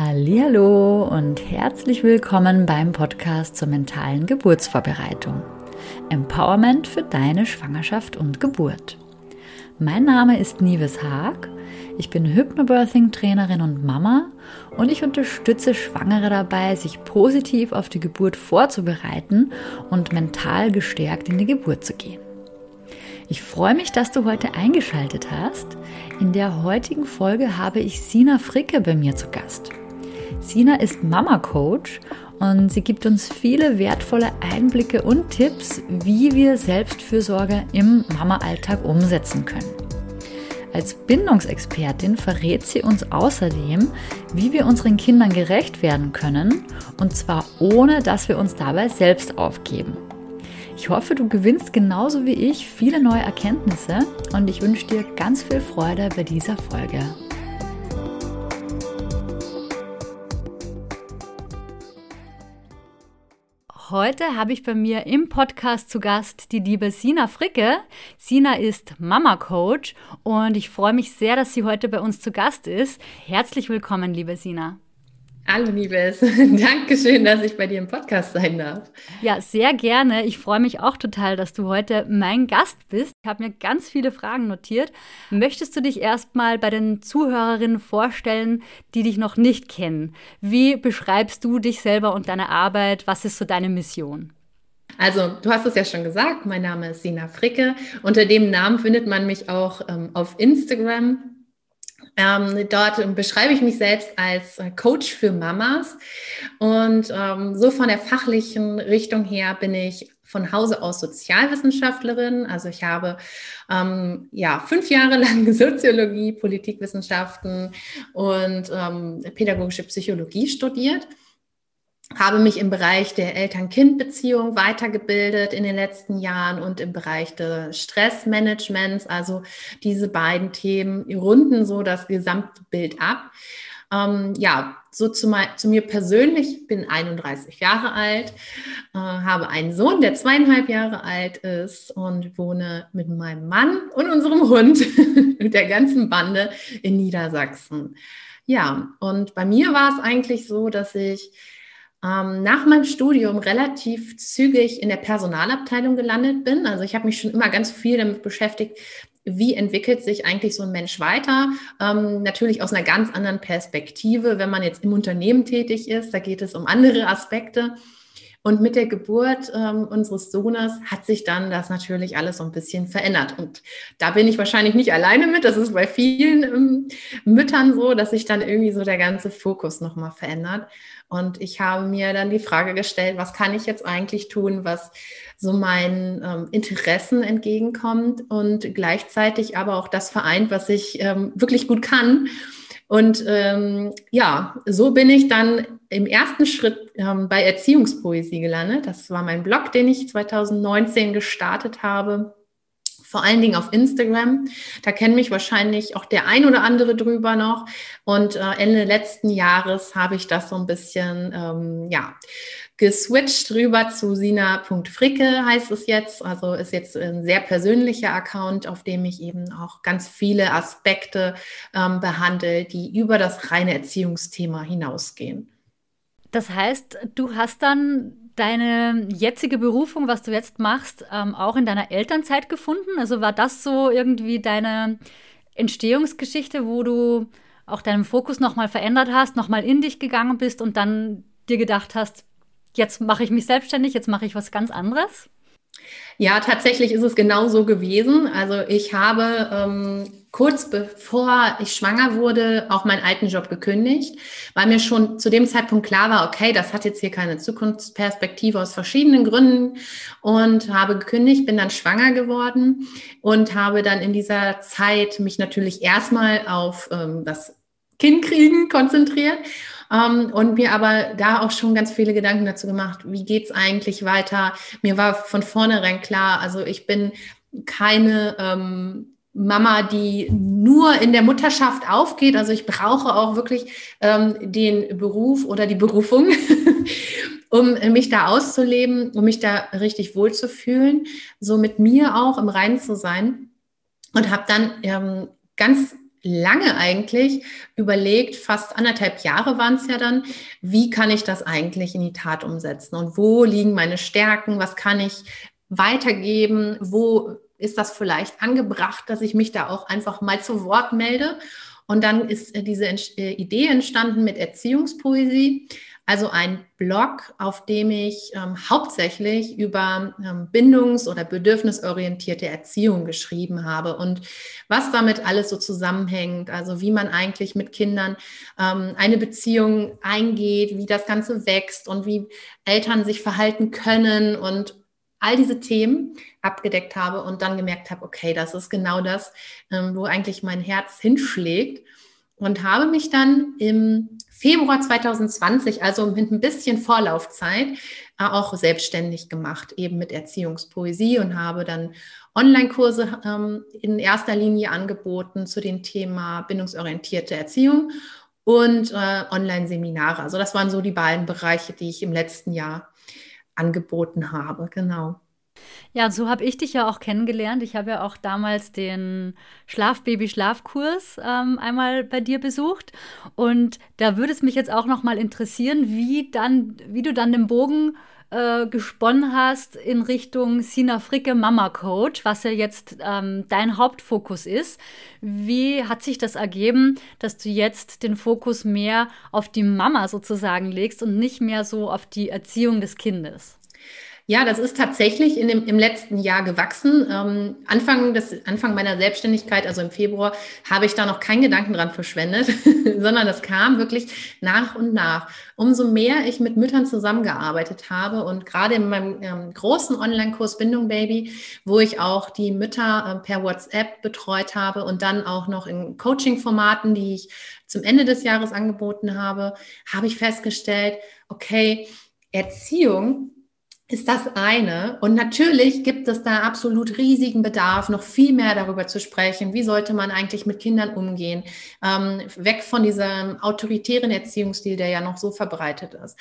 Hallo und herzlich willkommen beim Podcast zur mentalen Geburtsvorbereitung. Empowerment für deine Schwangerschaft und Geburt. Mein Name ist Nives Haag. Ich bin Hypnobirthing Trainerin und Mama und ich unterstütze Schwangere dabei, sich positiv auf die Geburt vorzubereiten und mental gestärkt in die Geburt zu gehen. Ich freue mich, dass du heute eingeschaltet hast. In der heutigen Folge habe ich Sina Fricke bei mir zu Gast. Sina ist Mama Coach und sie gibt uns viele wertvolle Einblicke und Tipps, wie wir Selbstfürsorge im Mama-Alltag umsetzen können. Als Bindungsexpertin verrät sie uns außerdem, wie wir unseren Kindern gerecht werden können, und zwar ohne, dass wir uns dabei selbst aufgeben. Ich hoffe, du gewinnst genauso wie ich viele neue Erkenntnisse und ich wünsche dir ganz viel Freude bei dieser Folge. Heute habe ich bei mir im Podcast zu Gast die liebe Sina Fricke. Sina ist Mama Coach und ich freue mich sehr, dass sie heute bei uns zu Gast ist. Herzlich willkommen, liebe Sina. Hallo, Liebes. Dankeschön, dass ich bei dir im Podcast sein darf. Ja, sehr gerne. Ich freue mich auch total, dass du heute mein Gast bist. Ich habe mir ganz viele Fragen notiert. Möchtest du dich erstmal bei den Zuhörerinnen vorstellen, die dich noch nicht kennen? Wie beschreibst du dich selber und deine Arbeit? Was ist so deine Mission? Also, du hast es ja schon gesagt, mein Name ist Sina Fricke. Unter dem Namen findet man mich auch ähm, auf Instagram ähm, dort beschreibe ich mich selbst als äh, Coach für Mamas. Und ähm, so von der fachlichen Richtung her bin ich von Hause aus Sozialwissenschaftlerin. Also ich habe ähm, ja fünf Jahre lang Soziologie, Politikwissenschaften und ähm, pädagogische Psychologie studiert habe mich im Bereich der Eltern-Kind-Beziehung weitergebildet in den letzten Jahren und im Bereich des Stressmanagements. Also diese beiden Themen runden so das Gesamtbild ab. Ähm, ja, so zu, zu, mir persönlich, bin 31 Jahre alt, äh, habe einen Sohn, der zweieinhalb Jahre alt ist und wohne mit meinem Mann und unserem Hund, mit der ganzen Bande in Niedersachsen. Ja, und bei mir war es eigentlich so, dass ich ähm, nach meinem Studium relativ zügig in der Personalabteilung gelandet bin. Also ich habe mich schon immer ganz viel damit beschäftigt, wie entwickelt sich eigentlich so ein Mensch weiter? Ähm, natürlich aus einer ganz anderen Perspektive, wenn man jetzt im Unternehmen tätig ist, da geht es um andere Aspekte. Und mit der Geburt ähm, unseres Sohnes hat sich dann das natürlich alles so ein bisschen verändert. Und da bin ich wahrscheinlich nicht alleine mit. Das ist bei vielen ähm, Müttern so, dass sich dann irgendwie so der ganze Fokus nochmal verändert. Und ich habe mir dann die Frage gestellt, was kann ich jetzt eigentlich tun, was so meinen ähm, Interessen entgegenkommt und gleichzeitig aber auch das vereint, was ich ähm, wirklich gut kann. Und ähm, ja, so bin ich dann im ersten Schritt ähm, bei Erziehungspoesie gelandet. Das war mein Blog, den ich 2019 gestartet habe vor allen Dingen auf Instagram. Da kennen mich wahrscheinlich auch der ein oder andere drüber noch. Und äh, Ende letzten Jahres habe ich das so ein bisschen, ähm, ja, geswitcht rüber zu sina.fricke heißt es jetzt. Also ist jetzt ein sehr persönlicher Account, auf dem ich eben auch ganz viele Aspekte ähm, behandle, die über das reine Erziehungsthema hinausgehen. Das heißt, du hast dann deine jetzige Berufung, was du jetzt machst, ähm, auch in deiner Elternzeit gefunden? Also war das so irgendwie deine Entstehungsgeschichte, wo du auch deinen Fokus nochmal verändert hast, nochmal in dich gegangen bist und dann dir gedacht hast, jetzt mache ich mich selbstständig, jetzt mache ich was ganz anderes? Ja, tatsächlich ist es genau so gewesen. Also ich habe ähm, kurz bevor ich schwanger wurde auch meinen alten Job gekündigt, weil mir schon zu dem Zeitpunkt klar war, okay, das hat jetzt hier keine Zukunftsperspektive aus verschiedenen Gründen und habe gekündigt, bin dann schwanger geworden und habe dann in dieser Zeit mich natürlich erstmal auf ähm, das Kindkriegen konzentriert ähm, und mir aber da auch schon ganz viele Gedanken dazu gemacht, wie geht's eigentlich weiter? Mir war von vornherein klar, also ich bin keine ähm, Mama, die nur in der Mutterschaft aufgeht. Also ich brauche auch wirklich ähm, den Beruf oder die Berufung, um mich da auszuleben, um mich da richtig wohlzufühlen, so mit mir auch im Reinen zu sein. Und habe dann ähm, ganz lange eigentlich überlegt, fast anderthalb Jahre waren es ja dann, wie kann ich das eigentlich in die Tat umsetzen und wo liegen meine Stärken, was kann ich weitergeben, wo ist das vielleicht angebracht, dass ich mich da auch einfach mal zu Wort melde. Und dann ist äh, diese äh, Idee entstanden mit Erziehungspoesie. Also ein Blog, auf dem ich ähm, hauptsächlich über ähm, bindungs- oder bedürfnisorientierte Erziehung geschrieben habe und was damit alles so zusammenhängt. Also wie man eigentlich mit Kindern ähm, eine Beziehung eingeht, wie das Ganze wächst und wie Eltern sich verhalten können und all diese Themen abgedeckt habe und dann gemerkt habe, okay, das ist genau das, ähm, wo eigentlich mein Herz hinschlägt und habe mich dann im Februar 2020, also mit ein bisschen Vorlaufzeit, äh, auch selbstständig gemacht, eben mit Erziehungspoesie und habe dann Online-Kurse ähm, in erster Linie angeboten zu dem Thema bindungsorientierte Erziehung und äh, Online-Seminare. Also das waren so die beiden Bereiche, die ich im letzten Jahr angeboten habe. Genau. Ja, so habe ich dich ja auch kennengelernt. Ich habe ja auch damals den Schlafbaby-Schlafkurs ähm, einmal bei dir besucht. Und da würde es mich jetzt auch noch mal interessieren, wie, dann, wie du dann den Bogen äh, gesponnen hast in Richtung Sina Fricke Mama Coach, was ja jetzt ähm, dein Hauptfokus ist. Wie hat sich das ergeben, dass du jetzt den Fokus mehr auf die Mama sozusagen legst und nicht mehr so auf die Erziehung des Kindes? Ja, das ist tatsächlich in dem, im letzten Jahr gewachsen. Ähm, Anfang, des, Anfang meiner Selbstständigkeit, also im Februar, habe ich da noch keinen Gedanken dran verschwendet, sondern das kam wirklich nach und nach. Umso mehr ich mit Müttern zusammengearbeitet habe und gerade in meinem ähm, großen Online-Kurs Bindung Baby, wo ich auch die Mütter äh, per WhatsApp betreut habe und dann auch noch in Coaching-Formaten, die ich zum Ende des Jahres angeboten habe, habe ich festgestellt, okay, Erziehung ist das eine. Und natürlich gibt es da absolut riesigen Bedarf, noch viel mehr darüber zu sprechen. Wie sollte man eigentlich mit Kindern umgehen? Ähm, weg von diesem autoritären Erziehungsstil, der ja noch so verbreitet ist.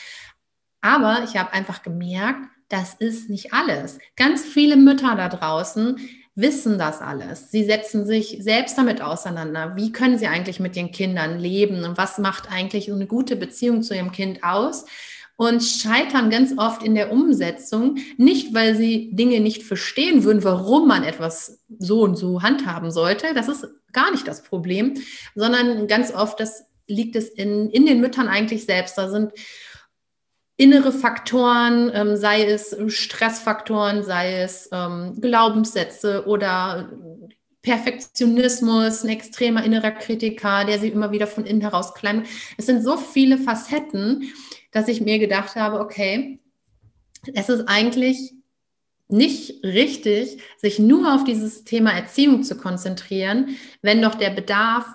Aber ich habe einfach gemerkt, das ist nicht alles. Ganz viele Mütter da draußen wissen das alles. Sie setzen sich selbst damit auseinander. Wie können sie eigentlich mit ihren Kindern leben und was macht eigentlich eine gute Beziehung zu ihrem Kind aus? Und scheitern ganz oft in der Umsetzung, nicht weil sie Dinge nicht verstehen würden, warum man etwas so und so handhaben sollte. Das ist gar nicht das Problem, sondern ganz oft das liegt es in, in den Müttern eigentlich selbst. Da sind innere Faktoren, ähm, sei es Stressfaktoren, sei es ähm, Glaubenssätze oder Perfektionismus, ein extremer innerer Kritiker, der sie immer wieder von innen heraus klein. Es sind so viele Facetten, dass ich mir gedacht habe, okay, es ist eigentlich nicht richtig, sich nur auf dieses Thema Erziehung zu konzentrieren, wenn doch der Bedarf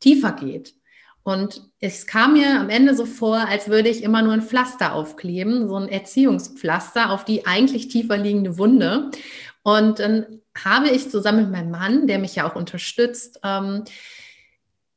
tiefer geht. Und es kam mir am Ende so vor, als würde ich immer nur ein Pflaster aufkleben, so ein Erziehungspflaster auf die eigentlich tiefer liegende Wunde. Und dann habe ich zusammen mit meinem Mann, der mich ja auch unterstützt, ähm,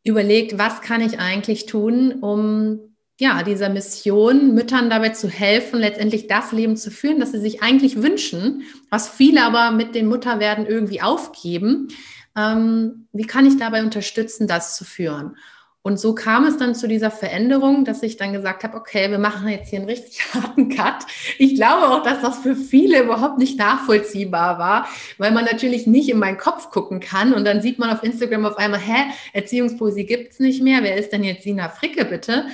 überlegt, was kann ich eigentlich tun, um ja, dieser Mission, Müttern dabei zu helfen, letztendlich das Leben zu führen, das sie sich eigentlich wünschen, was viele aber mit dem Mutterwerden irgendwie aufgeben. Ähm, wie kann ich dabei unterstützen, das zu führen? Und so kam es dann zu dieser Veränderung, dass ich dann gesagt habe, okay, wir machen jetzt hier einen richtig harten Cut. Ich glaube auch, dass das für viele überhaupt nicht nachvollziehbar war, weil man natürlich nicht in meinen Kopf gucken kann und dann sieht man auf Instagram auf einmal, hä, Erziehungspoesie gibt's nicht mehr, wer ist denn jetzt Sina Fricke bitte?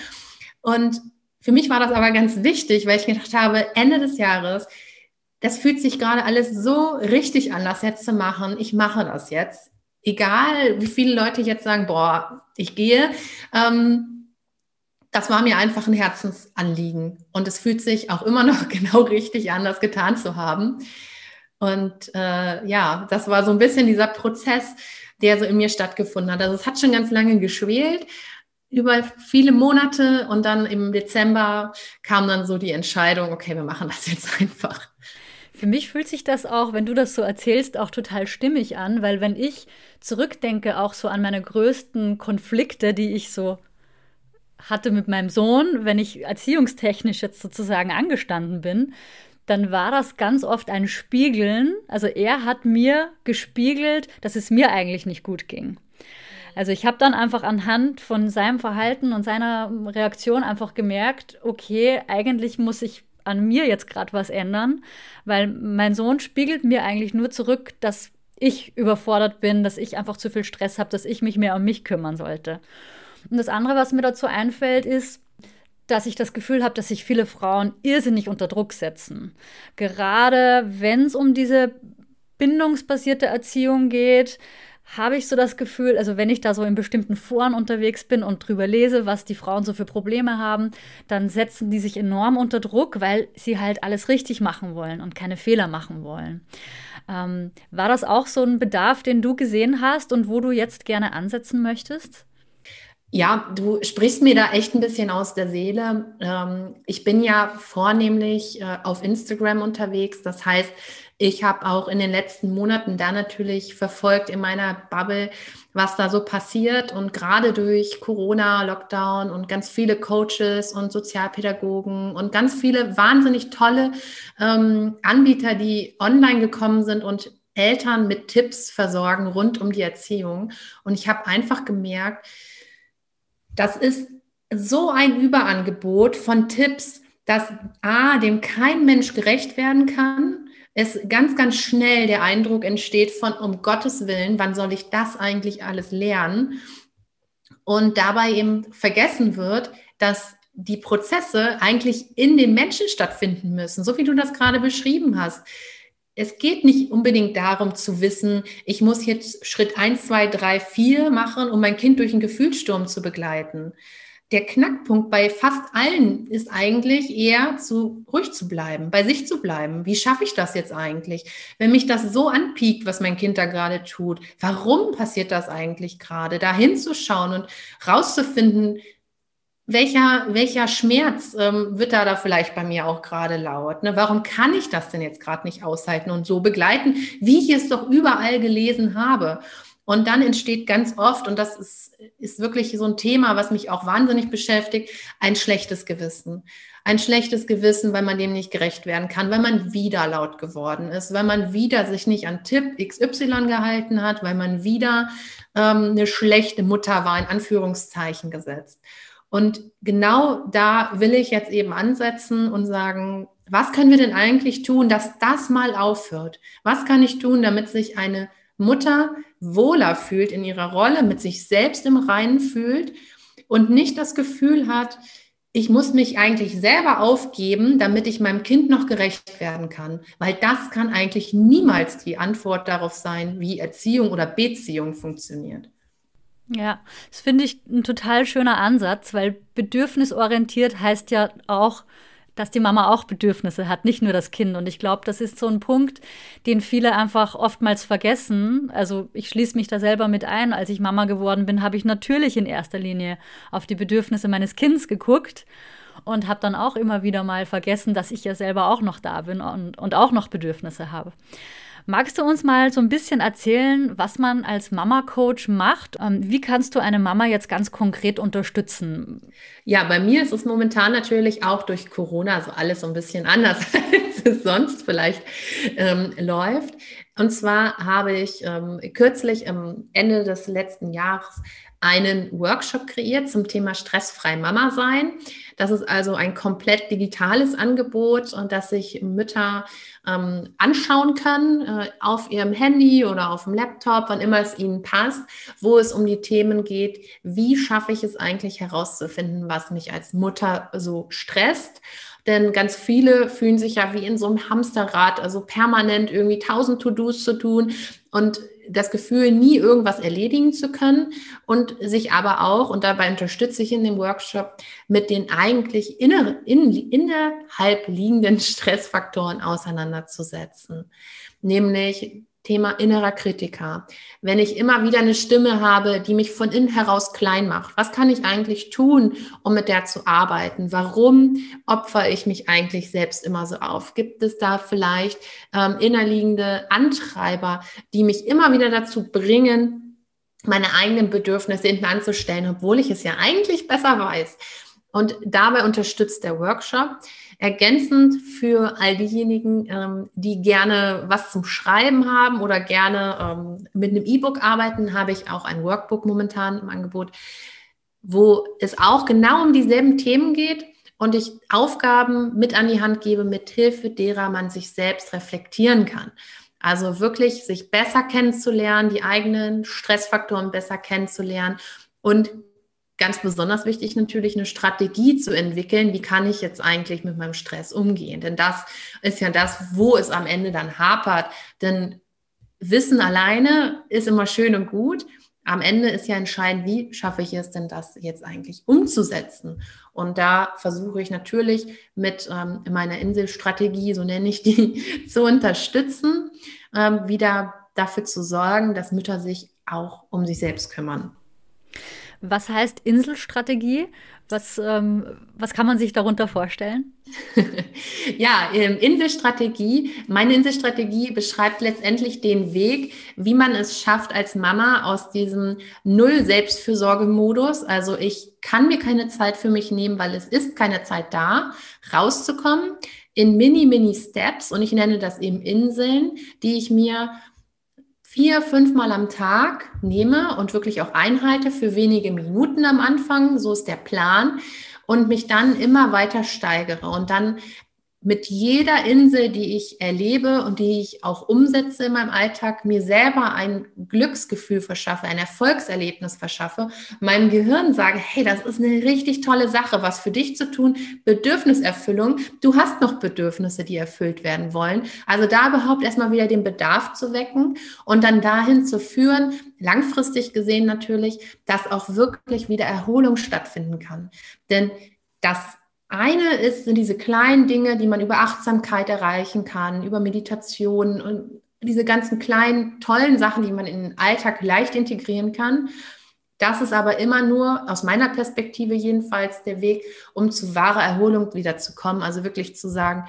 Und für mich war das aber ganz wichtig, weil ich gedacht habe, Ende des Jahres, das fühlt sich gerade alles so richtig an, das jetzt zu machen. Ich mache das jetzt. Egal, wie viele Leute jetzt sagen, boah, ich gehe. Ähm, das war mir einfach ein Herzensanliegen. Und es fühlt sich auch immer noch genau richtig an, das getan zu haben. Und äh, ja, das war so ein bisschen dieser Prozess, der so in mir stattgefunden hat. Also es hat schon ganz lange geschwelt, über viele Monate und dann im Dezember kam dann so die Entscheidung, okay, wir machen das jetzt einfach. Für mich fühlt sich das auch, wenn du das so erzählst, auch total stimmig an, weil wenn ich zurückdenke auch so an meine größten Konflikte, die ich so hatte mit meinem Sohn, wenn ich erziehungstechnisch jetzt sozusagen angestanden bin, dann war das ganz oft ein Spiegeln. Also er hat mir gespiegelt, dass es mir eigentlich nicht gut ging. Also ich habe dann einfach anhand von seinem Verhalten und seiner Reaktion einfach gemerkt, okay, eigentlich muss ich an mir jetzt gerade was ändern, weil mein Sohn spiegelt mir eigentlich nur zurück, dass ich überfordert bin, dass ich einfach zu viel Stress habe, dass ich mich mehr um mich kümmern sollte. Und das andere, was mir dazu einfällt, ist, dass ich das Gefühl habe, dass sich viele Frauen irrsinnig unter Druck setzen. Gerade wenn es um diese bindungsbasierte Erziehung geht, habe ich so das Gefühl, also wenn ich da so in bestimmten Foren unterwegs bin und drüber lese, was die Frauen so für Probleme haben, dann setzen die sich enorm unter Druck, weil sie halt alles richtig machen wollen und keine Fehler machen wollen. Ähm, war das auch so ein Bedarf, den du gesehen hast und wo du jetzt gerne ansetzen möchtest? Ja, du sprichst mir da echt ein bisschen aus der Seele. Ähm, ich bin ja vornehmlich äh, auf Instagram unterwegs. Das heißt, ich habe auch in den letzten Monaten da natürlich verfolgt in meiner Bubble, was da so passiert. Und gerade durch Corona, Lockdown und ganz viele Coaches und Sozialpädagogen und ganz viele wahnsinnig tolle ähm, Anbieter, die online gekommen sind und Eltern mit Tipps versorgen rund um die Erziehung. Und ich habe einfach gemerkt, das ist so ein Überangebot von Tipps, dass A, dem kein Mensch gerecht werden kann, es ganz, ganz schnell der Eindruck entsteht von, um Gottes Willen, wann soll ich das eigentlich alles lernen? Und dabei eben vergessen wird, dass die Prozesse eigentlich in den Menschen stattfinden müssen, so wie du das gerade beschrieben hast. Es geht nicht unbedingt darum zu wissen, ich muss jetzt Schritt 1, 2, 3, 4 machen, um mein Kind durch einen Gefühlssturm zu begleiten, der Knackpunkt bei fast allen ist eigentlich eher zu ruhig zu bleiben, bei sich zu bleiben. Wie schaffe ich das jetzt eigentlich? Wenn mich das so anpiekt, was mein Kind da gerade tut, warum passiert das eigentlich gerade? Da hinzuschauen und rauszufinden, welcher, welcher Schmerz ähm, wird da, da vielleicht bei mir auch gerade laut? Ne? Warum kann ich das denn jetzt gerade nicht aushalten und so begleiten, wie ich es doch überall gelesen habe? Und dann entsteht ganz oft, und das ist, ist wirklich so ein Thema, was mich auch wahnsinnig beschäftigt, ein schlechtes Gewissen. Ein schlechtes Gewissen, weil man dem nicht gerecht werden kann, weil man wieder laut geworden ist, weil man wieder sich nicht an Tipp XY gehalten hat, weil man wieder ähm, eine schlechte Mutter war, in Anführungszeichen gesetzt. Und genau da will ich jetzt eben ansetzen und sagen, was können wir denn eigentlich tun, dass das mal aufhört? Was kann ich tun, damit sich eine Mutter wohler fühlt in ihrer Rolle, mit sich selbst im Reinen fühlt und nicht das Gefühl hat, ich muss mich eigentlich selber aufgeben, damit ich meinem Kind noch gerecht werden kann. Weil das kann eigentlich niemals die Antwort darauf sein, wie Erziehung oder Beziehung funktioniert. Ja, das finde ich ein total schöner Ansatz, weil bedürfnisorientiert heißt ja auch, dass die Mama auch Bedürfnisse hat, nicht nur das Kind. Und ich glaube, das ist so ein Punkt, den viele einfach oftmals vergessen. Also ich schließe mich da selber mit ein. Als ich Mama geworden bin, habe ich natürlich in erster Linie auf die Bedürfnisse meines Kindes geguckt und habe dann auch immer wieder mal vergessen, dass ich ja selber auch noch da bin und, und auch noch Bedürfnisse habe. Magst du uns mal so ein bisschen erzählen, was man als Mama-Coach macht? Ähm, wie kannst du eine Mama jetzt ganz konkret unterstützen? Ja, bei mir ist es momentan natürlich auch durch Corona so alles so ein bisschen anders, als es sonst vielleicht ähm, läuft. Und zwar habe ich ähm, kürzlich am Ende des letzten Jahres einen Workshop kreiert zum Thema stressfrei Mama sein. Das ist also ein komplett digitales Angebot und das sich Mütter ähm, anschauen können äh, auf ihrem Handy oder auf dem Laptop, wann immer es ihnen passt, wo es um die Themen geht, wie schaffe ich es eigentlich herauszufinden, was mich als Mutter so stresst. Denn ganz viele fühlen sich ja wie in so einem Hamsterrad, also permanent irgendwie tausend To-Dos zu tun und das Gefühl, nie irgendwas erledigen zu können und sich aber auch, und dabei unterstütze ich in dem Workshop, mit den eigentlich inner, in, innerhalb liegenden Stressfaktoren auseinanderzusetzen. Nämlich Thema innerer Kritiker. Wenn ich immer wieder eine Stimme habe, die mich von innen heraus klein macht, was kann ich eigentlich tun, um mit der zu arbeiten? Warum opfere ich mich eigentlich selbst immer so auf? Gibt es da vielleicht ähm, innerliegende Antreiber, die mich immer wieder dazu bringen, meine eigenen Bedürfnisse hinten anzustellen, obwohl ich es ja eigentlich besser weiß? Und dabei unterstützt der Workshop. Ergänzend für all diejenigen, ähm, die gerne was zum Schreiben haben oder gerne ähm, mit einem E-Book arbeiten, habe ich auch ein Workbook momentan im Angebot, wo es auch genau um dieselben Themen geht und ich Aufgaben mit an die Hand gebe, mit Hilfe derer man sich selbst reflektieren kann. Also wirklich sich besser kennenzulernen, die eigenen Stressfaktoren besser kennenzulernen und ganz besonders wichtig natürlich eine Strategie zu entwickeln, wie kann ich jetzt eigentlich mit meinem Stress umgehen? Denn das ist ja das, wo es am Ende dann hapert. Denn Wissen alleine ist immer schön und gut. Am Ende ist ja entscheidend, wie schaffe ich es denn, das jetzt eigentlich umzusetzen? Und da versuche ich natürlich mit ähm, meiner Inselstrategie, so nenne ich die, zu unterstützen, ähm, wieder dafür zu sorgen, dass Mütter sich auch um sich selbst kümmern. Was heißt Inselstrategie? Was, ähm, was kann man sich darunter vorstellen? ja, ähm, Inselstrategie. Meine Inselstrategie beschreibt letztendlich den Weg, wie man es schafft, als Mama aus diesem Null-Selbstfürsorge-Modus, also ich kann mir keine Zeit für mich nehmen, weil es ist keine Zeit da, rauszukommen in Mini-Mini-Steps und ich nenne das eben Inseln, die ich mir vier, fünfmal am Tag nehme und wirklich auch einhalte für wenige Minuten am Anfang, so ist der Plan, und mich dann immer weiter steigere. Und dann mit jeder Insel, die ich erlebe und die ich auch umsetze in meinem Alltag, mir selber ein Glücksgefühl verschaffe, ein Erfolgserlebnis verschaffe, meinem Gehirn sage, hey, das ist eine richtig tolle Sache, was für dich zu tun, Bedürfniserfüllung. Du hast noch Bedürfnisse, die erfüllt werden wollen. Also da überhaupt erstmal wieder den Bedarf zu wecken und dann dahin zu führen, langfristig gesehen natürlich, dass auch wirklich wieder Erholung stattfinden kann. Denn das eine ist, sind diese kleinen Dinge, die man über Achtsamkeit erreichen kann, über Meditation und diese ganzen kleinen, tollen Sachen, die man in den Alltag leicht integrieren kann. Das ist aber immer nur, aus meiner Perspektive jedenfalls, der Weg, um zu wahrer Erholung wieder zu kommen. Also wirklich zu sagen,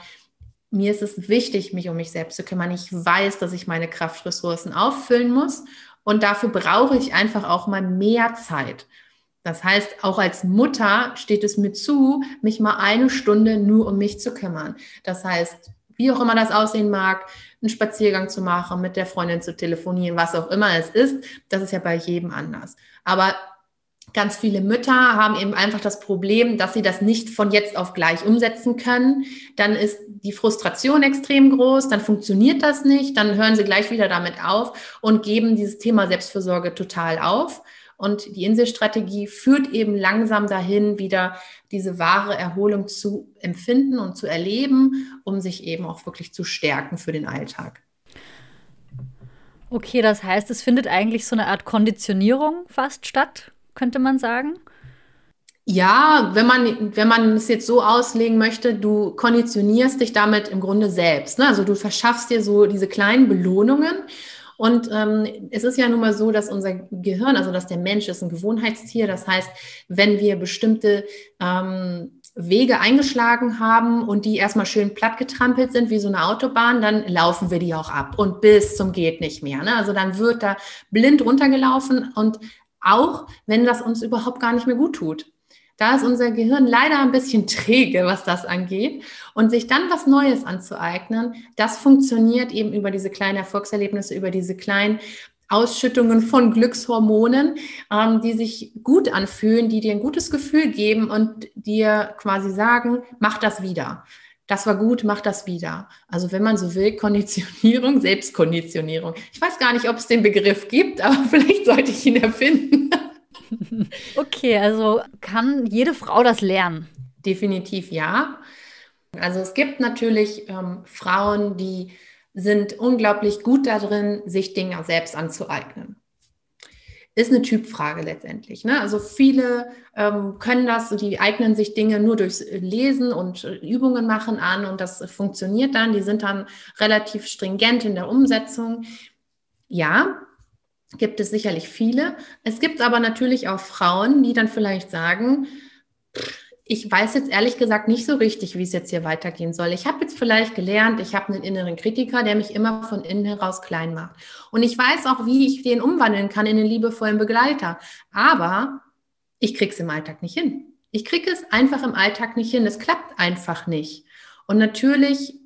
mir ist es wichtig, mich um mich selbst zu kümmern. Ich weiß, dass ich meine Kraftressourcen auffüllen muss. Und dafür brauche ich einfach auch mal mehr Zeit. Das heißt, auch als Mutter steht es mir zu, mich mal eine Stunde nur um mich zu kümmern. Das heißt, wie auch immer das aussehen mag, einen Spaziergang zu machen, mit der Freundin zu telefonieren, was auch immer es ist, das ist ja bei jedem anders. Aber ganz viele Mütter haben eben einfach das Problem, dass sie das nicht von jetzt auf gleich umsetzen können. Dann ist die Frustration extrem groß, dann funktioniert das nicht, dann hören sie gleich wieder damit auf und geben dieses Thema Selbstfürsorge total auf. Und die Inselstrategie führt eben langsam dahin, wieder diese wahre Erholung zu empfinden und zu erleben, um sich eben auch wirklich zu stärken für den Alltag. Okay, das heißt, es findet eigentlich so eine Art Konditionierung fast statt, könnte man sagen. Ja, wenn man, wenn man es jetzt so auslegen möchte, du konditionierst dich damit im Grunde selbst. Ne? Also du verschaffst dir so diese kleinen Belohnungen und ähm, es ist ja nun mal so, dass unser Gehirn, also dass der Mensch ist ein Gewohnheitstier. Das heißt, wenn wir bestimmte ähm, Wege eingeschlagen haben und die erstmal schön platt getrampelt sind wie so eine Autobahn, dann laufen wir die auch ab und bis zum geht nicht mehr. Ne? Also dann wird da blind runtergelaufen und auch wenn das uns überhaupt gar nicht mehr gut tut. Da ist unser Gehirn leider ein bisschen träge, was das angeht. Und sich dann was Neues anzueignen, das funktioniert eben über diese kleinen Erfolgserlebnisse, über diese kleinen Ausschüttungen von Glückshormonen, ähm, die sich gut anfühlen, die dir ein gutes Gefühl geben und dir quasi sagen, mach das wieder. Das war gut, mach das wieder. Also wenn man so will, Konditionierung, Selbstkonditionierung. Ich weiß gar nicht, ob es den Begriff gibt, aber vielleicht sollte ich ihn erfinden. Okay, also kann jede Frau das lernen? Definitiv ja. Also es gibt natürlich ähm, Frauen, die sind unglaublich gut darin, sich Dinge selbst anzueignen. Ist eine Typfrage letztendlich. Ne? Also viele ähm, können das, die eignen sich Dinge nur durchs Lesen und Übungen machen an und das funktioniert dann. Die sind dann relativ stringent in der Umsetzung. Ja, gibt es sicherlich viele. Es gibt aber natürlich auch Frauen, die dann vielleicht sagen, ich weiß jetzt ehrlich gesagt nicht so richtig, wie es jetzt hier weitergehen soll. Ich habe jetzt vielleicht gelernt, ich habe einen inneren Kritiker, der mich immer von innen heraus klein macht. Und ich weiß auch, wie ich den umwandeln kann in einen liebevollen Begleiter. Aber ich kriege es im Alltag nicht hin. Ich kriege es einfach im Alltag nicht hin. Es klappt einfach nicht. Und natürlich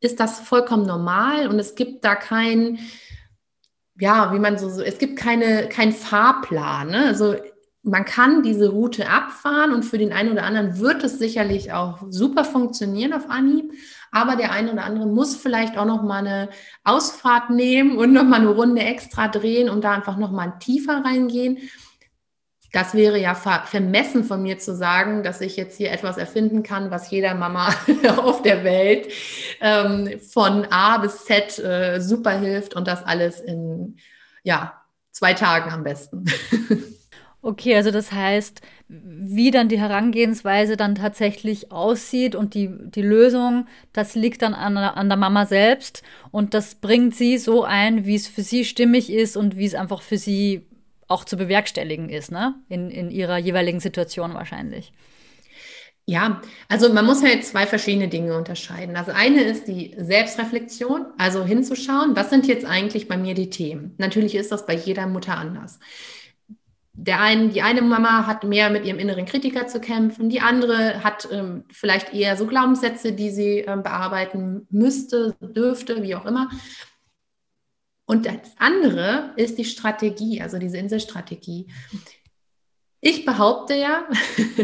ist das vollkommen normal und es gibt da kein, ja, wie man so, so es gibt keine, kein Fahrplan. Ne? Also man kann diese Route abfahren und für den einen oder anderen wird es sicherlich auch super funktionieren auf Anhieb. Aber der eine oder andere muss vielleicht auch noch mal eine Ausfahrt nehmen und noch mal eine Runde extra drehen und da einfach noch mal tiefer reingehen. Das wäre ja vermessen von mir zu sagen, dass ich jetzt hier etwas erfinden kann, was jeder Mama auf der Welt ähm, von A bis Z äh, super hilft und das alles in ja, zwei Tagen am besten. Okay, also das heißt, wie dann die Herangehensweise dann tatsächlich aussieht und die, die Lösung, das liegt dann an, an der Mama selbst und das bringt sie so ein, wie es für sie stimmig ist und wie es einfach für sie auch zu bewerkstelligen ist, ne? In, in ihrer jeweiligen Situation wahrscheinlich. Ja, also man muss halt zwei verschiedene Dinge unterscheiden. Das eine ist die Selbstreflexion, also hinzuschauen, was sind jetzt eigentlich bei mir die Themen. Natürlich ist das bei jeder Mutter anders der einen, die eine Mama hat mehr mit ihrem inneren Kritiker zu kämpfen, die andere hat ähm, vielleicht eher so Glaubenssätze, die sie ähm, bearbeiten müsste, dürfte, wie auch immer. Und das andere ist die Strategie, also diese Inselstrategie. Ich behaupte ja,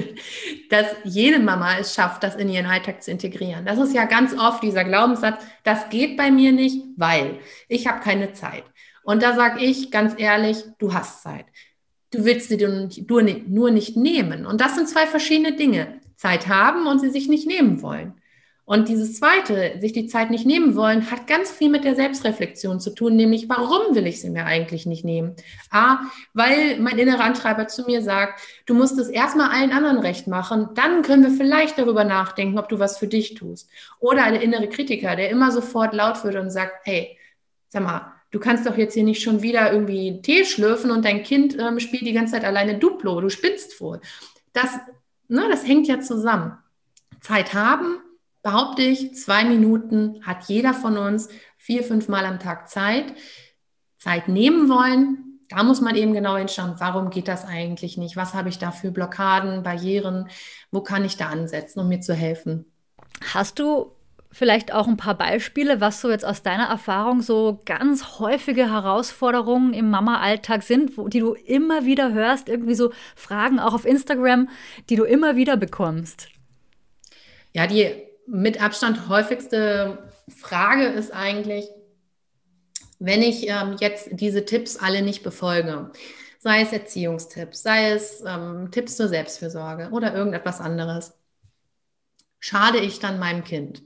dass jede Mama es schafft, das in ihren Alltag zu integrieren. Das ist ja ganz oft dieser Glaubenssatz, das geht bei mir nicht, weil ich habe keine Zeit. Und da sage ich ganz ehrlich, du hast Zeit. Du willst sie nur nicht nehmen. Und das sind zwei verschiedene Dinge. Zeit haben und sie sich nicht nehmen wollen. Und dieses zweite, sich die Zeit nicht nehmen wollen, hat ganz viel mit der Selbstreflexion zu tun, nämlich warum will ich sie mir eigentlich nicht nehmen? A, weil mein innerer Antreiber zu mir sagt, du musst es erstmal allen anderen recht machen, dann können wir vielleicht darüber nachdenken, ob du was für dich tust. Oder eine innere Kritiker, der immer sofort laut wird und sagt, hey, sag mal, du kannst doch jetzt hier nicht schon wieder irgendwie Tee schlürfen und dein Kind ähm, spielt die ganze Zeit alleine Duplo, du spinnst wohl. Das, ne, das hängt ja zusammen. Zeit haben, behaupte ich, zwei Minuten hat jeder von uns vier, fünf Mal am Tag Zeit. Zeit nehmen wollen, da muss man eben genau hinschauen, warum geht das eigentlich nicht? Was habe ich da für Blockaden, Barrieren? Wo kann ich da ansetzen, um mir zu helfen? Hast du vielleicht auch ein paar Beispiele, was so jetzt aus deiner Erfahrung so ganz häufige Herausforderungen im Mama-Alltag sind, wo, die du immer wieder hörst, irgendwie so Fragen auch auf Instagram, die du immer wieder bekommst? Ja, die mit Abstand häufigste Frage ist eigentlich, wenn ich ähm, jetzt diese Tipps alle nicht befolge, sei es Erziehungstipps, sei es ähm, Tipps zur Selbstfürsorge oder irgendetwas anderes, schade ich dann meinem Kind?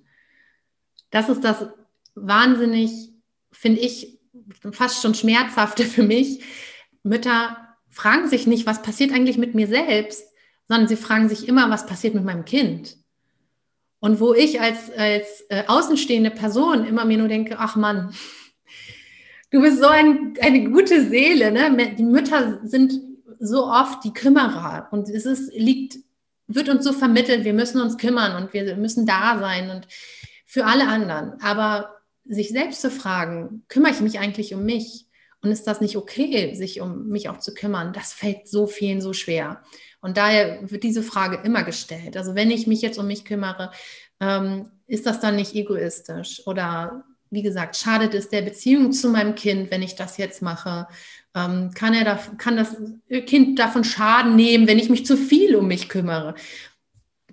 das ist das wahnsinnig, finde ich, fast schon schmerzhafte für mich. Mütter fragen sich nicht, was passiert eigentlich mit mir selbst, sondern sie fragen sich immer, was passiert mit meinem Kind. Und wo ich als, als äh, außenstehende Person immer mir nur denke, ach Mann, du bist so ein, eine gute Seele. Ne? Die Mütter sind so oft die Kümmerer und es ist, liegt, wird uns so vermittelt, wir müssen uns kümmern und wir müssen da sein. Und für alle anderen. Aber sich selbst zu fragen, kümmere ich mich eigentlich um mich? Und ist das nicht okay, sich um mich auch zu kümmern? Das fällt so vielen so schwer. Und daher wird diese Frage immer gestellt. Also wenn ich mich jetzt um mich kümmere, ähm, ist das dann nicht egoistisch? Oder wie gesagt, schadet es der Beziehung zu meinem Kind, wenn ich das jetzt mache? Ähm, kann, er da, kann das Kind davon Schaden nehmen, wenn ich mich zu viel um mich kümmere?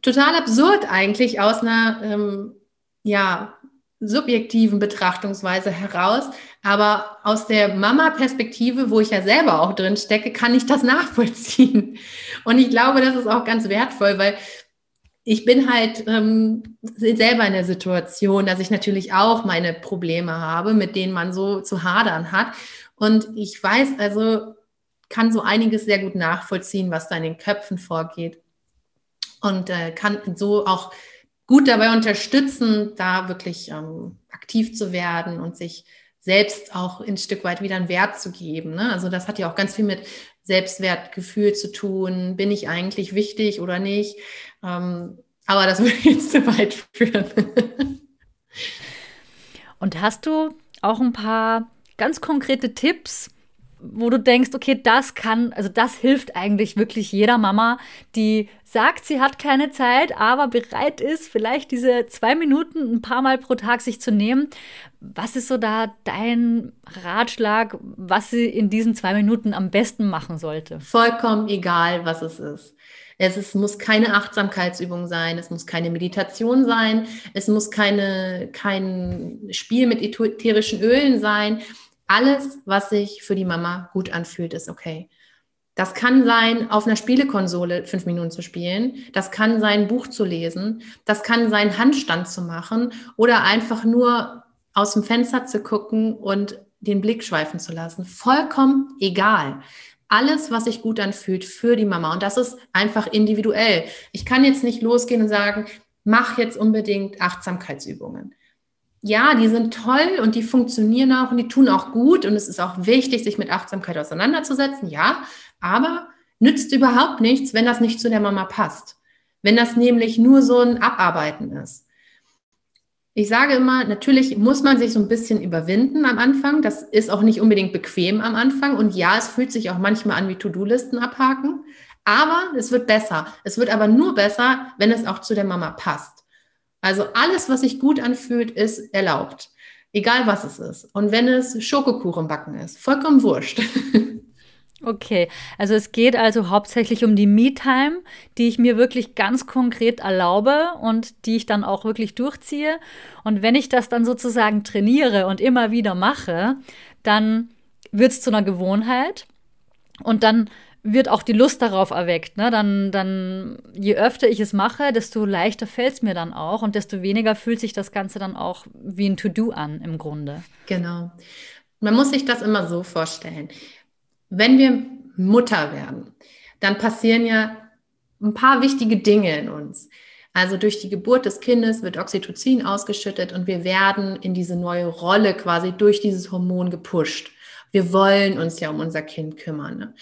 Total absurd eigentlich aus einer ähm, ja, subjektiven Betrachtungsweise heraus. Aber aus der Mama-Perspektive, wo ich ja selber auch drin stecke, kann ich das nachvollziehen. Und ich glaube, das ist auch ganz wertvoll, weil ich bin halt ähm, selber in der Situation, dass ich natürlich auch meine Probleme habe, mit denen man so zu hadern hat. Und ich weiß also, kann so einiges sehr gut nachvollziehen, was da in den Köpfen vorgeht. Und äh, kann so auch gut dabei unterstützen, da wirklich ähm, aktiv zu werden und sich selbst auch ein Stück weit wieder einen Wert zu geben. Ne? Also das hat ja auch ganz viel mit Selbstwertgefühl zu tun. Bin ich eigentlich wichtig oder nicht? Ähm, aber das würde jetzt zu weit führen. und hast du auch ein paar ganz konkrete Tipps, wo du denkst, okay, das kann, also das hilft eigentlich wirklich jeder Mama, die sagt, sie hat keine Zeit, aber bereit ist, vielleicht diese zwei Minuten ein paar Mal pro Tag sich zu nehmen. Was ist so da dein Ratschlag, was sie in diesen zwei Minuten am besten machen sollte? Vollkommen egal, was es ist. Es ist, muss keine Achtsamkeitsübung sein, es muss keine Meditation sein, es muss keine, kein Spiel mit ätherischen Ölen sein. Alles, was sich für die Mama gut anfühlt, ist okay. Das kann sein, auf einer Spielekonsole fünf Minuten zu spielen. Das kann sein, Buch zu lesen. Das kann sein, Handstand zu machen oder einfach nur aus dem Fenster zu gucken und den Blick schweifen zu lassen. Vollkommen egal. Alles, was sich gut anfühlt für die Mama. Und das ist einfach individuell. Ich kann jetzt nicht losgehen und sagen, mach jetzt unbedingt Achtsamkeitsübungen ja, die sind toll und die funktionieren auch und die tun auch gut und es ist auch wichtig, sich mit Achtsamkeit auseinanderzusetzen, ja, aber nützt überhaupt nichts, wenn das nicht zu der Mama passt. Wenn das nämlich nur so ein Abarbeiten ist. Ich sage immer, natürlich muss man sich so ein bisschen überwinden am Anfang. Das ist auch nicht unbedingt bequem am Anfang. Und ja, es fühlt sich auch manchmal an wie To-Do-Listen abhaken. Aber es wird besser. Es wird aber nur besser, wenn es auch zu der Mama passt. Also alles, was sich gut anfühlt, ist erlaubt. Egal was es ist. Und wenn es Schokokuchen backen ist, vollkommen wurscht. Okay, also es geht also hauptsächlich um die Me-Time, die ich mir wirklich ganz konkret erlaube und die ich dann auch wirklich durchziehe. Und wenn ich das dann sozusagen trainiere und immer wieder mache, dann wird es zu einer Gewohnheit. Und dann wird auch die Lust darauf erweckt. Ne? Dann, dann, je öfter ich es mache, desto leichter fällt es mir dann auch und desto weniger fühlt sich das Ganze dann auch wie ein To-Do an im Grunde. Genau. Man muss sich das immer so vorstellen. Wenn wir Mutter werden, dann passieren ja ein paar wichtige Dinge in uns. Also durch die Geburt des Kindes wird Oxytocin ausgeschüttet und wir werden in diese neue Rolle quasi durch dieses Hormon gepusht. Wir wollen uns ja um unser Kind kümmern. Ne?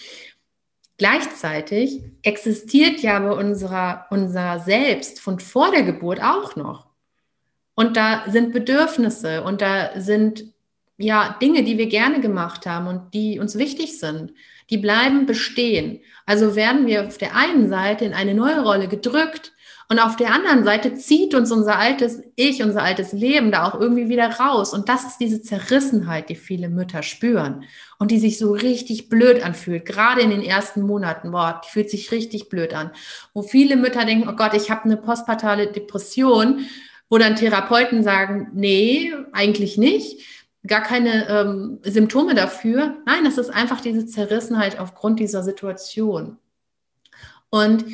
Gleichzeitig existiert ja aber unserer, unser Selbst von vor der Geburt auch noch. Und da sind Bedürfnisse und da sind ja Dinge, die wir gerne gemacht haben und die uns wichtig sind. Die bleiben bestehen. Also werden wir auf der einen Seite in eine neue Rolle gedrückt und auf der anderen Seite zieht uns unser altes Ich, unser altes Leben da auch irgendwie wieder raus. Und das ist diese Zerrissenheit, die viele Mütter spüren und die sich so richtig blöd anfühlt, gerade in den ersten Monaten. Boah, die fühlt sich richtig blöd an. Wo viele Mütter denken, oh Gott, ich habe eine postpartale Depression, wo dann Therapeuten sagen, nee, eigentlich nicht gar keine ähm, Symptome dafür. Nein, das ist einfach diese Zerrissenheit aufgrund dieser Situation. Und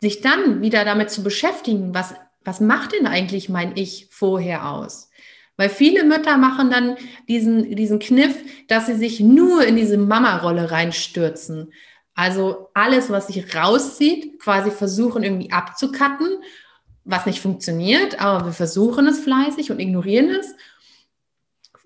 sich dann wieder damit zu beschäftigen, was, was macht denn eigentlich mein Ich vorher aus? Weil viele Mütter machen dann diesen, diesen Kniff, dass sie sich nur in diese Mama-Rolle reinstürzen. Also alles, was sich rauszieht, quasi versuchen irgendwie abzukatten, was nicht funktioniert, aber wir versuchen es fleißig und ignorieren es,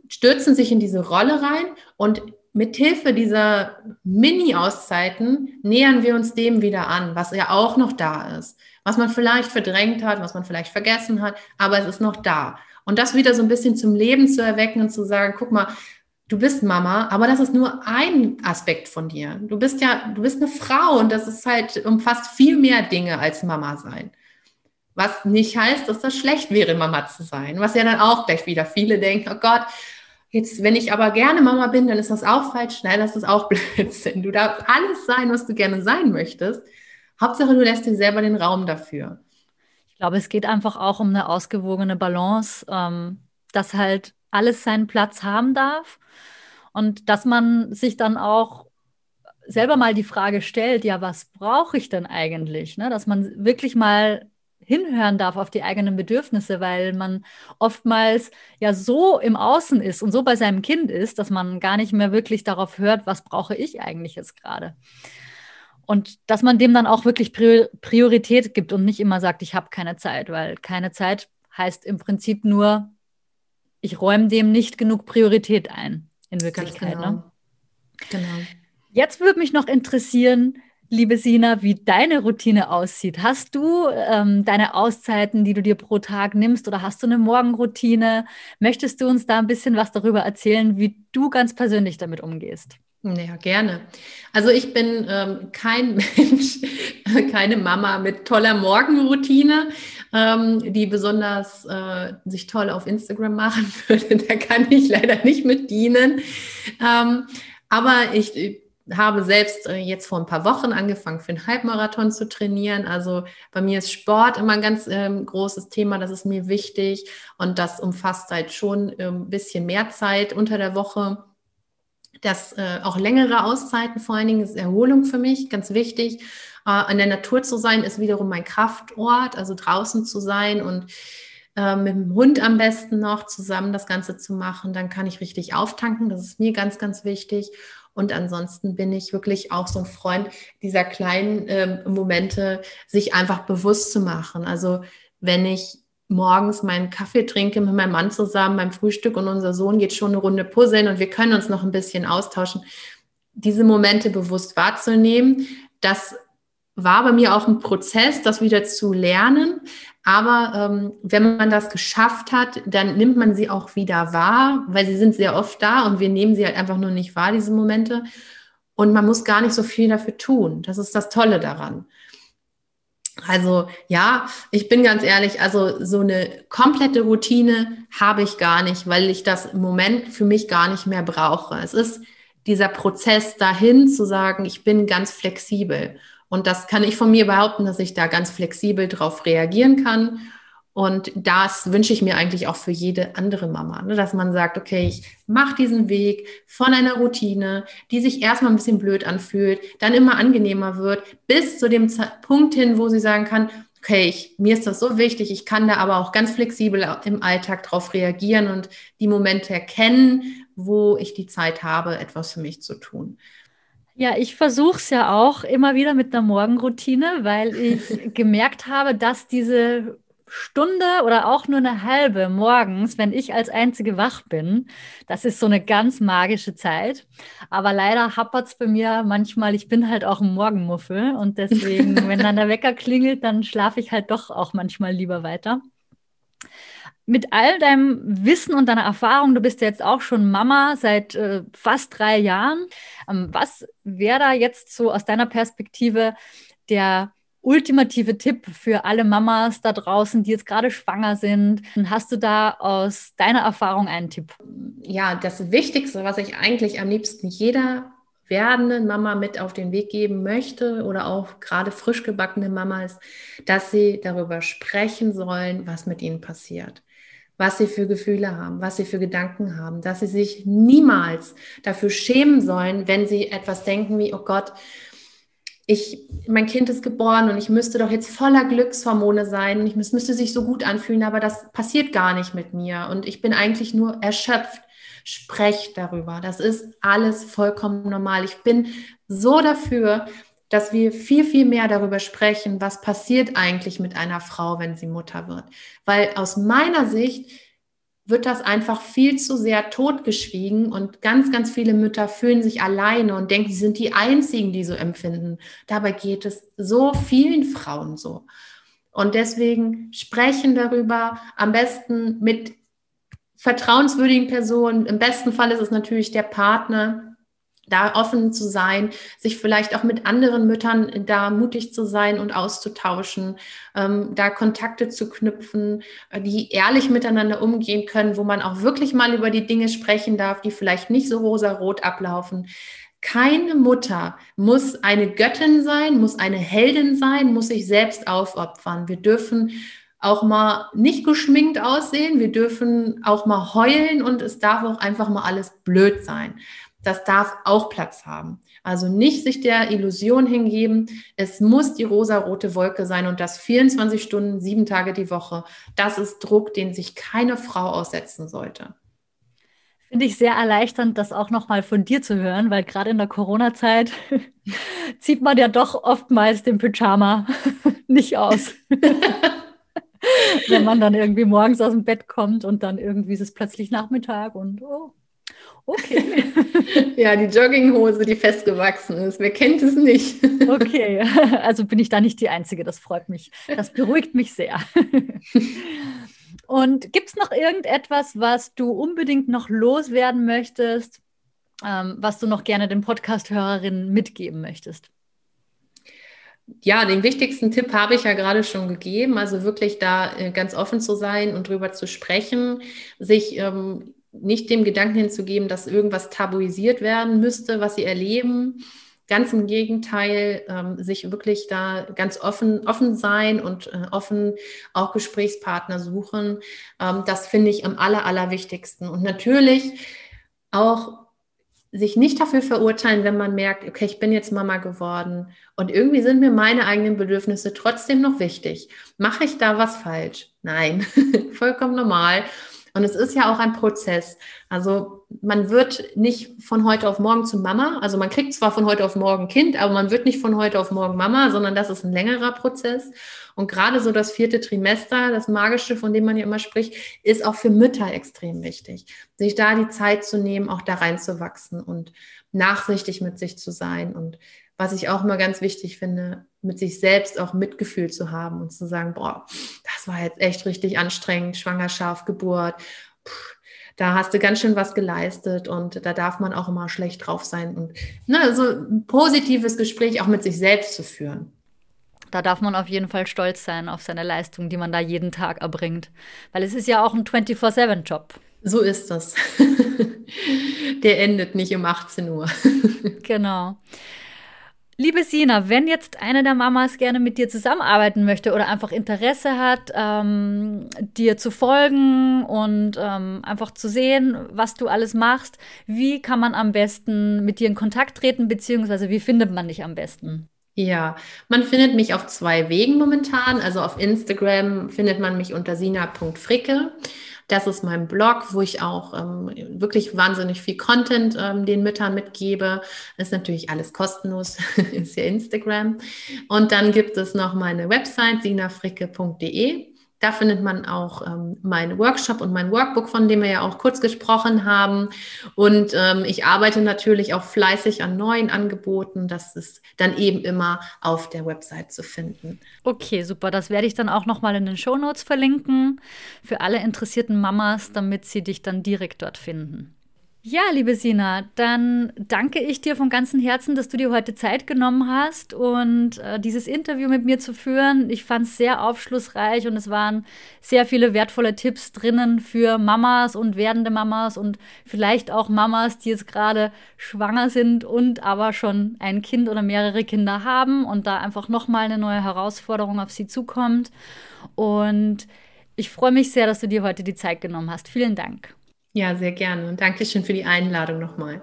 stürzen sich in diese Rolle rein und mithilfe dieser Mini-Auszeiten nähern wir uns dem wieder an, was ja auch noch da ist, was man vielleicht verdrängt hat, was man vielleicht vergessen hat, aber es ist noch da. Und das wieder so ein bisschen zum Leben zu erwecken und zu sagen, guck mal, du bist Mama, aber das ist nur ein Aspekt von dir. Du bist ja, du bist eine Frau und das ist halt umfasst viel mehr Dinge als Mama sein. Was nicht heißt, dass das schlecht wäre, Mama zu sein. Was ja dann auch gleich wieder viele denken, oh Gott, Jetzt, wenn ich aber gerne Mama bin, dann ist das auch falsch. Nein, das ist auch Blödsinn. Du darfst alles sein, was du gerne sein möchtest. Hauptsache, du lässt dir selber den Raum dafür. Ich glaube, es geht einfach auch um eine ausgewogene Balance, ähm, dass halt alles seinen Platz haben darf und dass man sich dann auch selber mal die Frage stellt, ja, was brauche ich denn eigentlich? Ne? Dass man wirklich mal hinhören darf auf die eigenen Bedürfnisse, weil man oftmals ja so im Außen ist und so bei seinem Kind ist, dass man gar nicht mehr wirklich darauf hört, was brauche ich eigentlich jetzt gerade. Und dass man dem dann auch wirklich Priorität gibt und nicht immer sagt, ich habe keine Zeit, weil keine Zeit heißt im Prinzip nur, ich räume dem nicht genug Priorität ein, in Wirklichkeit. Genau. Ne? genau. Jetzt würde mich noch interessieren, liebe Sina, wie deine Routine aussieht. Hast du ähm, deine Auszeiten, die du dir pro Tag nimmst oder hast du eine Morgenroutine? Möchtest du uns da ein bisschen was darüber erzählen, wie du ganz persönlich damit umgehst? Ja, gerne. Also ich bin ähm, kein Mensch, keine Mama mit toller Morgenroutine, ähm, die besonders äh, sich toll auf Instagram machen würde. Da kann ich leider nicht mit dienen. Ähm, aber ich habe selbst äh, jetzt vor ein paar Wochen angefangen, für einen Halbmarathon zu trainieren. Also bei mir ist Sport immer ein ganz ähm, großes Thema, das ist mir wichtig und das umfasst halt schon ein ähm, bisschen mehr Zeit unter der Woche. Das äh, auch längere Auszeiten vor allen Dingen ist Erholung für mich ganz wichtig. Äh, in der Natur zu sein ist wiederum mein Kraftort, also draußen zu sein und äh, mit dem Hund am besten noch zusammen das Ganze zu machen. Dann kann ich richtig auftanken. Das ist mir ganz, ganz wichtig. Und ansonsten bin ich wirklich auch so ein Freund dieser kleinen äh, Momente, sich einfach bewusst zu machen. Also wenn ich morgens meinen Kaffee trinke mit meinem Mann zusammen beim Frühstück und unser Sohn geht schon eine Runde puzzeln und wir können uns noch ein bisschen austauschen, diese Momente bewusst wahrzunehmen, das war bei mir auch ein Prozess, das wieder zu lernen. Aber ähm, wenn man das geschafft hat, dann nimmt man sie auch wieder wahr, weil sie sind sehr oft da und wir nehmen sie halt einfach nur nicht wahr, diese Momente. Und man muss gar nicht so viel dafür tun. Das ist das Tolle daran. Also ja, ich bin ganz ehrlich, also so eine komplette Routine habe ich gar nicht, weil ich das im Moment für mich gar nicht mehr brauche. Es ist dieser Prozess dahin zu sagen, ich bin ganz flexibel. Und das kann ich von mir behaupten, dass ich da ganz flexibel drauf reagieren kann. Und das wünsche ich mir eigentlich auch für jede andere Mama, ne? dass man sagt, okay, ich mache diesen Weg von einer Routine, die sich erstmal ein bisschen blöd anfühlt, dann immer angenehmer wird, bis zu dem Punkt hin, wo sie sagen kann, okay, ich, mir ist das so wichtig, ich kann da aber auch ganz flexibel im Alltag drauf reagieren und die Momente erkennen, wo ich die Zeit habe, etwas für mich zu tun. Ja, ich versuche es ja auch immer wieder mit einer Morgenroutine, weil ich gemerkt habe, dass diese Stunde oder auch nur eine halbe morgens, wenn ich als Einzige wach bin, das ist so eine ganz magische Zeit. Aber leider hapert es bei mir manchmal, ich bin halt auch ein Morgenmuffel und deswegen, wenn dann der Wecker klingelt, dann schlafe ich halt doch auch manchmal lieber weiter mit all deinem Wissen und deiner Erfahrung, du bist ja jetzt auch schon Mama seit äh, fast drei Jahren. Ähm, was wäre da jetzt so aus deiner Perspektive der ultimative Tipp für alle Mamas da draußen, die jetzt gerade schwanger sind? Hast du da aus deiner Erfahrung einen Tipp? Ja, das Wichtigste, was ich eigentlich am liebsten jeder werdenden Mama mit auf den Weg geben möchte oder auch gerade frisch gebackene Mama ist, dass sie darüber sprechen sollen, was mit ihnen passiert was sie für Gefühle haben, was sie für Gedanken haben, dass sie sich niemals dafür schämen sollen, wenn sie etwas denken wie, oh Gott, ich, mein Kind ist geboren und ich müsste doch jetzt voller Glückshormone sein und ich müsste, müsste sich so gut anfühlen, aber das passiert gar nicht mit mir und ich bin eigentlich nur erschöpft. Sprecht darüber. Das ist alles vollkommen normal. Ich bin so dafür, dass wir viel, viel mehr darüber sprechen, was passiert eigentlich mit einer Frau, wenn sie Mutter wird. Weil aus meiner Sicht wird das einfach viel zu sehr totgeschwiegen und ganz, ganz viele Mütter fühlen sich alleine und denken, sie sind die Einzigen, die so empfinden. Dabei geht es so vielen Frauen so. Und deswegen sprechen darüber am besten mit vertrauenswürdigen Personen. Im besten Fall ist es natürlich der Partner, da offen zu sein, sich vielleicht auch mit anderen Müttern da mutig zu sein und auszutauschen, ähm, da Kontakte zu knüpfen, äh, die ehrlich miteinander umgehen können, wo man auch wirklich mal über die Dinge sprechen darf, die vielleicht nicht so rosa-rot ablaufen. Keine Mutter muss eine Göttin sein, muss eine Heldin sein, muss sich selbst aufopfern. Wir dürfen auch mal nicht geschminkt aussehen, wir dürfen auch mal heulen und es darf auch einfach mal alles blöd sein das darf auch Platz haben. Also nicht sich der Illusion hingeben, es muss die rosa-rote Wolke sein und das 24 Stunden, sieben Tage die Woche. Das ist Druck, den sich keine Frau aussetzen sollte. Finde ich sehr erleichternd, das auch nochmal von dir zu hören, weil gerade in der Corona-Zeit zieht man ja doch oftmals den Pyjama nicht aus. Wenn man dann irgendwie morgens aus dem Bett kommt und dann irgendwie ist es plötzlich Nachmittag und oh, Okay. ja, die Jogginghose, die festgewachsen ist. Wer kennt es nicht? okay, also bin ich da nicht die Einzige. Das freut mich. Das beruhigt mich sehr. Und gibt es noch irgendetwas, was du unbedingt noch loswerden möchtest? ähm, was du noch gerne den Podcast-Hörerinnen mitgeben möchtest? Ja, den wichtigsten Tipp habe ich ja gerade schon gegeben. Also wirklich da äh, ganz offen zu sein und drüber zu sprechen, sich ähm, nicht dem Gedanken hinzugeben, dass irgendwas tabuisiert werden müsste, was sie erleben. Ganz im Gegenteil, ähm, sich wirklich da ganz offen, offen sein und äh, offen auch Gesprächspartner suchen. Ähm, das finde ich am aller, allerwichtigsten. Und natürlich auch sich nicht dafür verurteilen, wenn man merkt, okay, ich bin jetzt Mama geworden und irgendwie sind mir meine eigenen Bedürfnisse trotzdem noch wichtig. Mache ich da was falsch? Nein, vollkommen normal. Und es ist ja auch ein Prozess. Also man wird nicht von heute auf morgen zu Mama. Also man kriegt zwar von heute auf morgen Kind, aber man wird nicht von heute auf morgen Mama, sondern das ist ein längerer Prozess. Und gerade so das vierte Trimester, das Magische, von dem man ja immer spricht, ist auch für Mütter extrem wichtig. Sich da die Zeit zu nehmen, auch da reinzuwachsen und nachsichtig mit sich zu sein. Und was ich auch immer ganz wichtig finde, mit sich selbst auch Mitgefühl zu haben und zu sagen, boah, das war jetzt echt richtig anstrengend, Schwangerschaft, Geburt, puh, da hast du ganz schön was geleistet und da darf man auch immer schlecht drauf sein und ne, so ein positives Gespräch auch mit sich selbst zu führen. Da darf man auf jeden Fall stolz sein auf seine Leistung, die man da jeden Tag erbringt, weil es ist ja auch ein 24/7-Job. So ist das. Der endet nicht um 18 Uhr. genau. Liebe Sina, wenn jetzt eine der Mamas gerne mit dir zusammenarbeiten möchte oder einfach Interesse hat, ähm, dir zu folgen und ähm, einfach zu sehen, was du alles machst, wie kann man am besten mit dir in Kontakt treten, beziehungsweise wie findet man dich am besten? Ja, man findet mich auf zwei Wegen momentan. Also auf Instagram findet man mich unter sina.fricke. Das ist mein Blog, wo ich auch ähm, wirklich wahnsinnig viel Content ähm, den Müttern mitgebe. Ist natürlich alles kostenlos, ist ja Instagram. Und dann gibt es noch meine Website sinafricke.de. Da findet man auch ähm, meinen Workshop und mein Workbook, von dem wir ja auch kurz gesprochen haben. Und ähm, ich arbeite natürlich auch fleißig an neuen Angeboten. Das ist dann eben immer auf der Website zu finden. Okay, super. Das werde ich dann auch nochmal in den Show Notes verlinken für alle interessierten Mamas, damit sie dich dann direkt dort finden. Ja, liebe Sina, dann danke ich dir von ganzem Herzen, dass du dir heute Zeit genommen hast und äh, dieses Interview mit mir zu führen. Ich fand es sehr aufschlussreich und es waren sehr viele wertvolle Tipps drinnen für Mamas und werdende Mamas und vielleicht auch Mamas, die jetzt gerade schwanger sind und aber schon ein Kind oder mehrere Kinder haben und da einfach nochmal eine neue Herausforderung auf sie zukommt. Und ich freue mich sehr, dass du dir heute die Zeit genommen hast. Vielen Dank. Ja, sehr gerne und danke schön für die Einladung nochmal.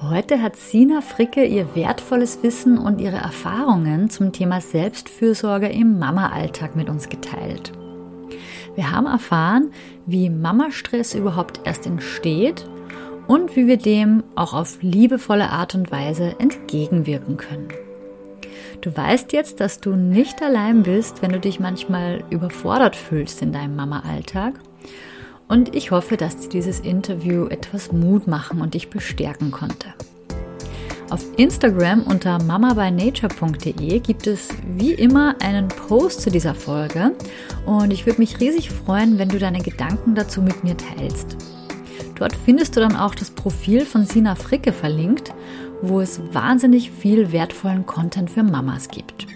Heute hat Sina Fricke ihr wertvolles Wissen und ihre Erfahrungen zum Thema Selbstfürsorge im Mama-Alltag mit uns geteilt. Wir haben erfahren, wie Mama-Stress überhaupt erst entsteht und wie wir dem auch auf liebevolle Art und Weise entgegenwirken können. Du weißt jetzt, dass du nicht allein bist, wenn du dich manchmal überfordert fühlst in deinem Mama-Alltag. Und ich hoffe, dass dir dieses Interview etwas Mut machen und dich bestärken konnte. Auf Instagram unter mamabynature.de gibt es wie immer einen Post zu dieser Folge und ich würde mich riesig freuen, wenn du deine Gedanken dazu mit mir teilst. Dort findest du dann auch das Profil von Sina Fricke verlinkt wo es wahnsinnig viel wertvollen Content für Mamas gibt.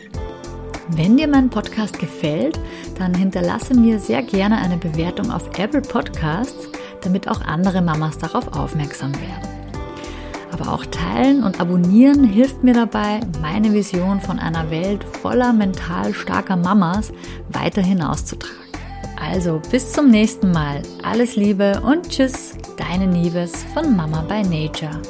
Wenn dir mein Podcast gefällt, dann hinterlasse mir sehr gerne eine Bewertung auf Apple Podcasts, damit auch andere Mamas darauf aufmerksam werden. Aber auch teilen und abonnieren hilft mir dabei, meine Vision von einer Welt voller mental starker Mamas weiterhin auszutragen. Also bis zum nächsten Mal. Alles Liebe und Tschüss, deine Nieves von Mama by Nature.